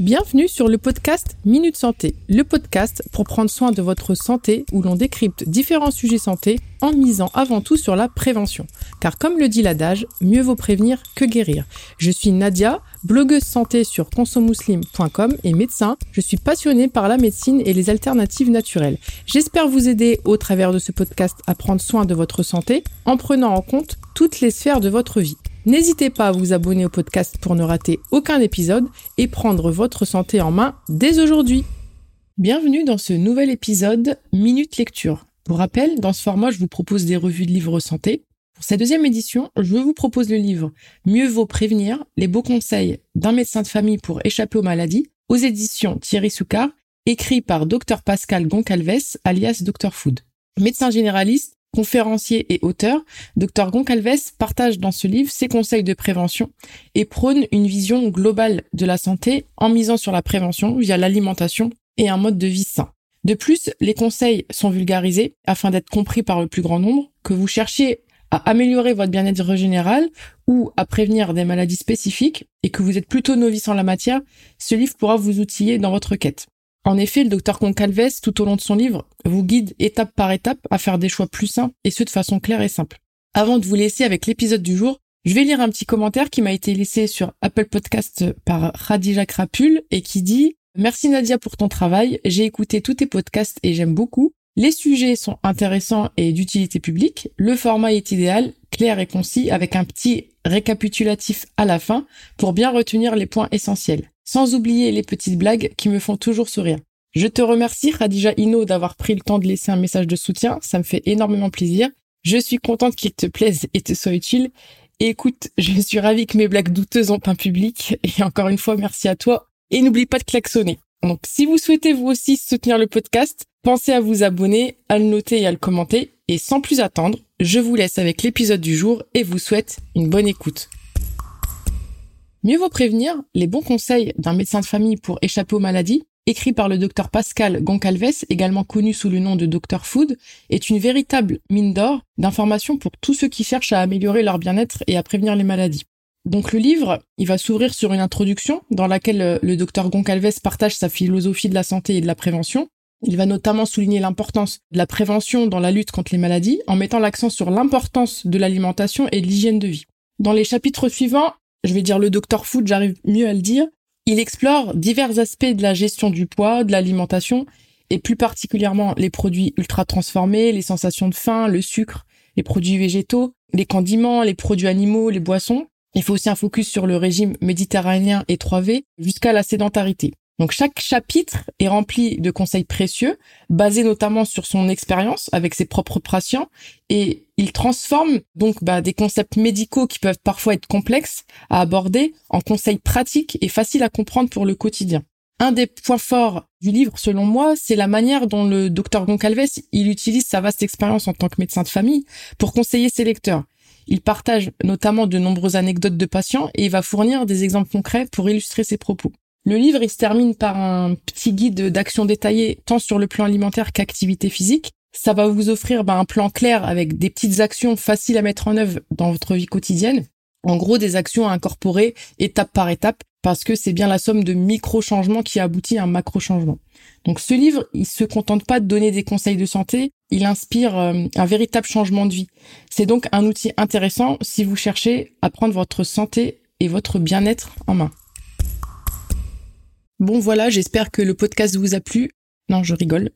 Bienvenue sur le podcast Minute Santé, le podcast pour prendre soin de votre santé où l'on décrypte différents sujets santé en misant avant tout sur la prévention. Car comme le dit l'adage, mieux vaut prévenir que guérir. Je suis Nadia, blogueuse santé sur consomuslim.com et médecin. Je suis passionnée par la médecine et les alternatives naturelles. J'espère vous aider au travers de ce podcast à prendre soin de votre santé en prenant en compte toutes les sphères de votre vie. N'hésitez pas à vous abonner au podcast pour ne rater aucun épisode et prendre votre santé en main dès aujourd'hui. Bienvenue dans ce nouvel épisode Minute Lecture. Pour rappel, dans ce format, je vous propose des revues de livres santé. Pour cette deuxième édition, je vous propose le livre Mieux vaut prévenir, les beaux conseils d'un médecin de famille pour échapper aux maladies, aux éditions Thierry Soucard, écrit par Dr Pascal Goncalves, alias Dr Food. Médecin généraliste, conférencier et auteur, Dr Goncalves partage dans ce livre ses conseils de prévention et prône une vision globale de la santé en misant sur la prévention via l'alimentation et un mode de vie sain. De plus, les conseils sont vulgarisés afin d'être compris par le plus grand nombre, que vous cherchiez à améliorer votre bien-être général ou à prévenir des maladies spécifiques et que vous êtes plutôt novice en la matière, ce livre pourra vous outiller dans votre quête. En effet, le docteur Concalves, tout au long de son livre, vous guide étape par étape à faire des choix plus sains et ce de façon claire et simple. Avant de vous laisser avec l'épisode du jour, je vais lire un petit commentaire qui m'a été laissé sur Apple Podcast par Radija Krapul et qui dit Merci Nadia pour ton travail, j'ai écouté tous tes podcasts et j'aime beaucoup. Les sujets sont intéressants et d'utilité publique. Le format est idéal, clair et concis avec un petit récapitulatif à la fin pour bien retenir les points essentiels sans oublier les petites blagues qui me font toujours sourire. Je te remercie, Radija Ino, d'avoir pris le temps de laisser un message de soutien. Ça me fait énormément plaisir. Je suis contente qu'il te plaise et te soit utile. écoute, je suis ravie que mes blagues douteuses ont un public. Et encore une fois, merci à toi. Et n'oublie pas de klaxonner. Donc, si vous souhaitez vous aussi soutenir le podcast, pensez à vous abonner, à le noter et à le commenter. Et sans plus attendre, je vous laisse avec l'épisode du jour et vous souhaite une bonne écoute. Mieux vaut prévenir les bons conseils d'un médecin de famille pour échapper aux maladies, écrit par le docteur Pascal Goncalves, également connu sous le nom de Dr Food, est une véritable mine d'or d'informations pour tous ceux qui cherchent à améliorer leur bien-être et à prévenir les maladies. Donc le livre, il va s'ouvrir sur une introduction dans laquelle euh, le docteur Goncalves partage sa philosophie de la santé et de la prévention. Il va notamment souligner l'importance de la prévention dans la lutte contre les maladies en mettant l'accent sur l'importance de l'alimentation et de l'hygiène de vie. Dans les chapitres suivants, je vais dire le docteur Food, j'arrive mieux à le dire, il explore divers aspects de la gestion du poids, de l'alimentation, et plus particulièrement les produits ultra transformés, les sensations de faim, le sucre, les produits végétaux, les condiments, les produits animaux, les boissons. Il faut aussi un focus sur le régime méditerranéen et 3V jusqu'à la sédentarité. Donc chaque chapitre est rempli de conseils précieux, basés notamment sur son expérience avec ses propres patients, et il transforme donc bah, des concepts médicaux qui peuvent parfois être complexes à aborder en conseils pratiques et faciles à comprendre pour le quotidien. Un des points forts du livre, selon moi, c'est la manière dont le docteur Goncalves il utilise sa vaste expérience en tant que médecin de famille pour conseiller ses lecteurs. Il partage notamment de nombreuses anecdotes de patients et il va fournir des exemples concrets pour illustrer ses propos. Le livre, se termine par un petit guide d'action détaillée tant sur le plan alimentaire qu'activité physique. Ça va vous offrir ben, un plan clair avec des petites actions faciles à mettre en œuvre dans votre vie quotidienne. En gros, des actions à incorporer étape par étape parce que c'est bien la somme de micro-changements qui aboutit à un macro-changement. Donc ce livre, il se contente pas de donner des conseils de santé, il inspire euh, un véritable changement de vie. C'est donc un outil intéressant si vous cherchez à prendre votre santé et votre bien-être en main. Bon voilà, j'espère que le podcast vous a plu. Non, je rigole.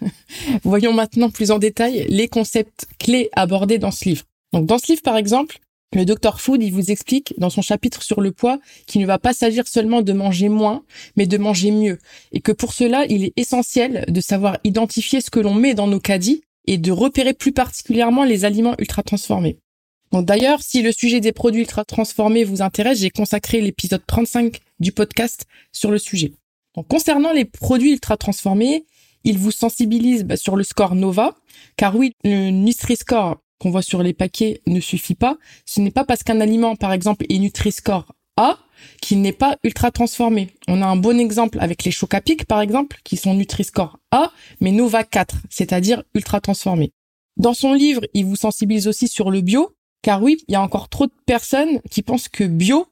Voyons maintenant plus en détail les concepts clés abordés dans ce livre. Donc dans ce livre par exemple, le Dr Food, il vous explique dans son chapitre sur le poids qu'il ne va pas s'agir seulement de manger moins, mais de manger mieux. Et que pour cela, il est essentiel de savoir identifier ce que l'on met dans nos caddies et de repérer plus particulièrement les aliments ultra transformés. Donc d'ailleurs, si le sujet des produits ultra transformés vous intéresse, j'ai consacré l'épisode 35 du podcast sur le sujet. Concernant les produits ultra transformés, ils vous sensibilisent bah, sur le score Nova, car oui, le Nutri-Score qu'on voit sur les paquets ne suffit pas. Ce n'est pas parce qu'un aliment, par exemple, est Nutri-Score A qu'il n'est pas ultra transformé. On a un bon exemple avec les Chocapic, par exemple, qui sont Nutri-Score A, mais Nova 4, c'est-à-dire ultra transformés. Dans son livre, il vous sensibilise aussi sur le bio, car oui, il y a encore trop de personnes qui pensent que bio,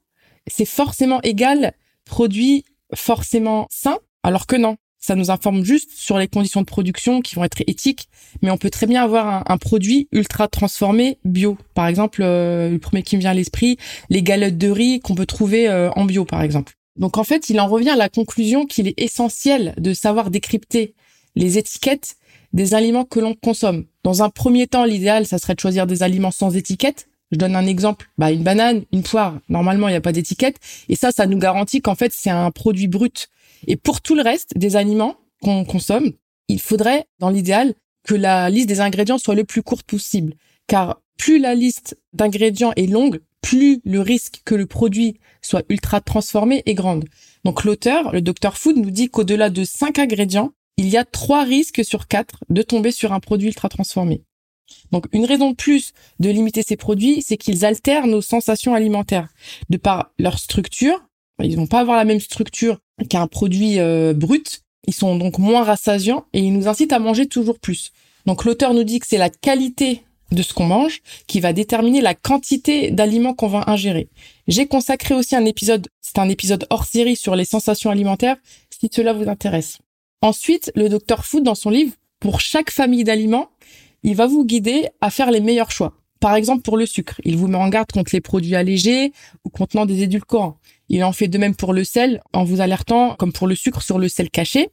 c'est forcément égal produit forcément sain, alors que non. Ça nous informe juste sur les conditions de production qui vont être éthiques, mais on peut très bien avoir un, produit ultra transformé bio. Par exemple, euh, le premier qui me vient à l'esprit, les galettes de riz qu'on peut trouver euh, en bio, par exemple. Donc en fait, il en revient à la conclusion qu'il est essentiel de savoir décrypter les étiquettes des aliments que l'on consomme. Dans un premier temps, l'idéal, ça serait de choisir des aliments sans étiquette. Je donne un exemple, bah une banane, une poire, normalement il n'y a pas d'étiquette, et ça, ça nous garantit qu'en fait c'est un produit brut et pour tout le reste des aliments qu'on consomme, il faudrait, dans l'idéal, que la liste des ingrédients soit le plus courte possible. Car plus la liste d'ingrédients est longue, plus le risque que le produit soit ultra transformé est grande. Donc l'auteur, le Dr Food, nous dit qu'au-delà de 5 ingrédients, il y a 3 risques sur 4 de tomber sur un produit ultra transformé. Donc une raison de plus de limiter ces produits, c'est qu'ils altèrent nos sensations alimentaires. De par leur structure, ils vont pas avoir la même structure qu'un produit euh, brut. Ils sont donc moins rassasiants et ils nous incitent à manger toujours plus. Donc l'auteur nous dit que c'est la qualité de ce qu'on mange qui va déterminer la quantité d'aliments qu'on va ingérer. J'ai consacré aussi un épisode, c'est un épisode hors série sur les sensations alimentaires, si cela vous intéresse. Ensuite, le docteur Food, dans son livre, pour chaque famille d'aliments, il va vous guider à faire les meilleurs choix. Par exemple, pour le sucre, il vous met en garde contre les produits allégés ou contenant des édulcorants. Il en fait de même pour le sel, en vous alertant, comme pour le sucre, sur le sel caché.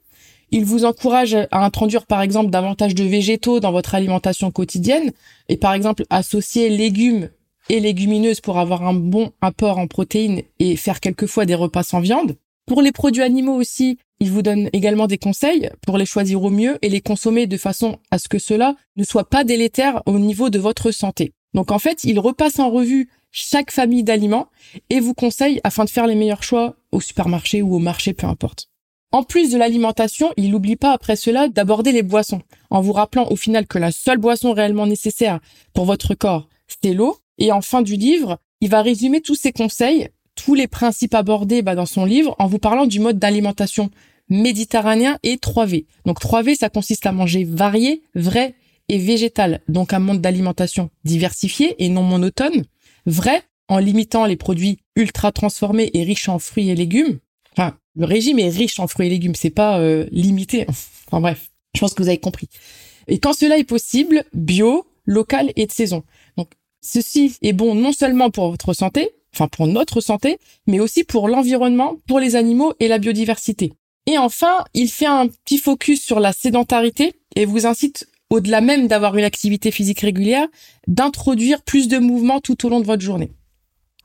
Il vous encourage à introduire, par exemple, davantage de végétaux dans votre alimentation quotidienne et, par exemple, associer légumes et légumineuses pour avoir un bon apport en protéines et faire quelquefois des repas sans viande. Pour les produits animaux aussi, il vous donne également des conseils pour les choisir au mieux et les consommer de façon à ce que cela ne soit pas délétère au niveau de votre santé. Donc en fait, il repasse en revue chaque famille d'aliments et vous conseille afin de faire les meilleurs choix au supermarché ou au marché, peu importe. En plus de l'alimentation, il n'oublie pas après cela d'aborder les boissons, en vous rappelant au final que la seule boisson réellement nécessaire pour votre corps, c'est l'eau. Et en fin du livre, il va résumer tous ses conseils, tous les principes abordés bah, dans son livre, en vous parlant du mode d'alimentation méditerranéen et 3V. Donc 3V, ça consiste à manger varié, vrai et végétal, donc un monde d'alimentation diversifié et non monotone vrai en limitant les produits ultra transformés et riches en fruits et légumes. Enfin, le régime est riche en fruits et légumes, c'est pas euh, limité. Enfin bref, je pense que vous avez compris. Et quand cela est possible, bio, local et de saison. Donc ceci est bon non seulement pour votre santé, enfin pour notre santé, mais aussi pour l'environnement, pour les animaux et la biodiversité. Et enfin, il fait un petit focus sur la sédentarité et vous incite au-delà même d'avoir une activité physique régulière, d'introduire plus de mouvements tout au long de votre journée.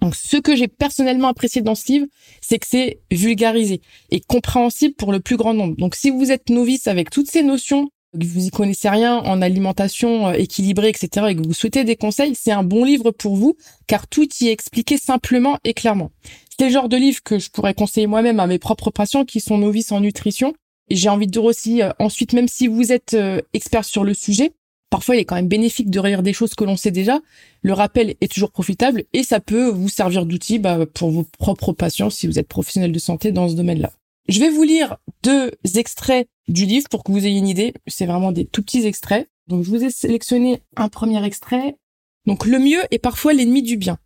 Donc, ce que j'ai personnellement apprécié dans ce livre, c'est que c'est vulgarisé et compréhensible pour le plus grand nombre. Donc, si vous êtes novice avec toutes ces notions, que vous y connaissez rien en alimentation euh, équilibrée, etc., et que vous souhaitez des conseils, c'est un bon livre pour vous, car tout y est expliqué simplement et clairement. C'est le genre de livre que je pourrais conseiller moi-même à mes propres patients qui sont novices en nutrition et j'ai envie de dire aussi, euh, ensuite, même si vous êtes euh, expert sur le sujet, parfois il est quand même bénéfique de relire des choses que l'on sait déjà. Le rappel est toujours profitable et ça peut vous servir d'outil bah, pour vos propres patients si vous êtes professionnel de santé dans ce domaine-là. Je vais vous lire deux extraits du livre pour que vous ayez une idée. C'est vraiment des tout petits extraits. Donc je vous ai sélectionné un premier extrait. Donc le mieux est parfois l'ennemi du bien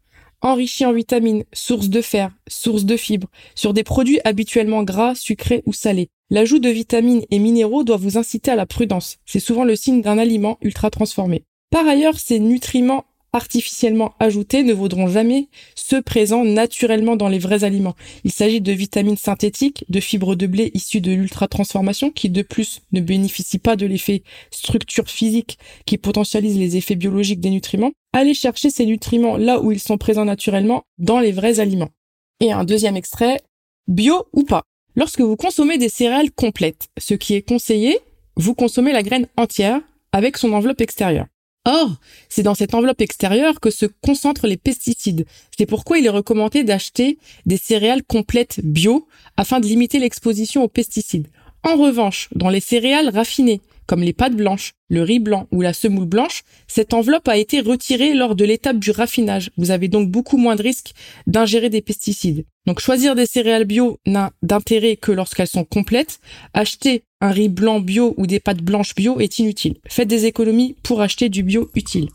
enrichi en vitamines, source de fer, source de fibres, sur des produits habituellement gras, sucrés ou salés. L'ajout de vitamines et minéraux doit vous inciter à la prudence. C'est souvent le signe d'un aliment ultra transformé. Par ailleurs, ces nutriments artificiellement ajoutés ne vaudront jamais ceux présents naturellement dans les vrais aliments. Il s'agit de vitamines synthétiques, de fibres de blé issues de l'ultra-transformation qui de plus ne bénéficient pas de l'effet structure physique qui potentialise les effets biologiques des nutriments. Allez chercher ces nutriments là où ils sont présents naturellement dans les vrais aliments. Et un deuxième extrait, bio ou pas. Lorsque vous consommez des céréales complètes, ce qui est conseillé, vous consommez la graine entière avec son enveloppe extérieure. Or, c'est dans cette enveloppe extérieure que se concentrent les pesticides. C'est pourquoi il est recommandé d'acheter des céréales complètes bio afin de limiter l'exposition aux pesticides. En revanche, dans les céréales raffinées, comme les pâtes blanches, le riz blanc ou la semoule blanche, cette enveloppe a été retirée lors de l'étape du raffinage. Vous avez donc beaucoup moins de risques d'ingérer des pesticides. Donc choisir des céréales bio n'a d'intérêt que lorsqu'elles sont complètes. Acheter un riz blanc bio ou des pâtes blanches bio est inutile. Faites des économies pour acheter du bio utile.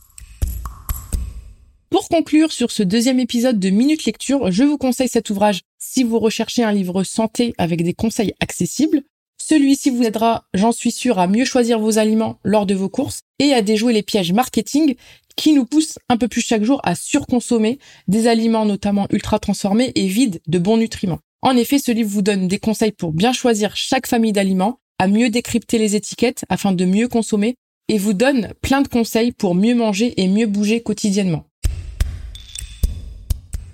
Pour conclure sur ce deuxième épisode de Minute Lecture, je vous conseille cet ouvrage si vous recherchez un livre santé avec des conseils accessibles. Celui-ci vous aidera, j'en suis sûr, à mieux choisir vos aliments lors de vos courses et à déjouer les pièges marketing qui nous poussent un peu plus chaque jour à surconsommer des aliments notamment ultra transformés et vides de bons nutriments. En effet, ce livre vous donne des conseils pour bien choisir chaque famille d'aliments, à mieux décrypter les étiquettes afin de mieux consommer et vous donne plein de conseils pour mieux manger et mieux bouger quotidiennement.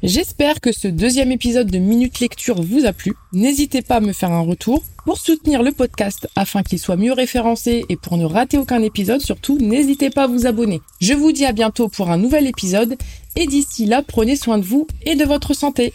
J'espère que ce deuxième épisode de Minute Lecture vous a plu. N'hésitez pas à me faire un retour. Pour soutenir le podcast afin qu'il soit mieux référencé et pour ne rater aucun épisode, surtout, n'hésitez pas à vous abonner. Je vous dis à bientôt pour un nouvel épisode et d'ici là, prenez soin de vous et de votre santé.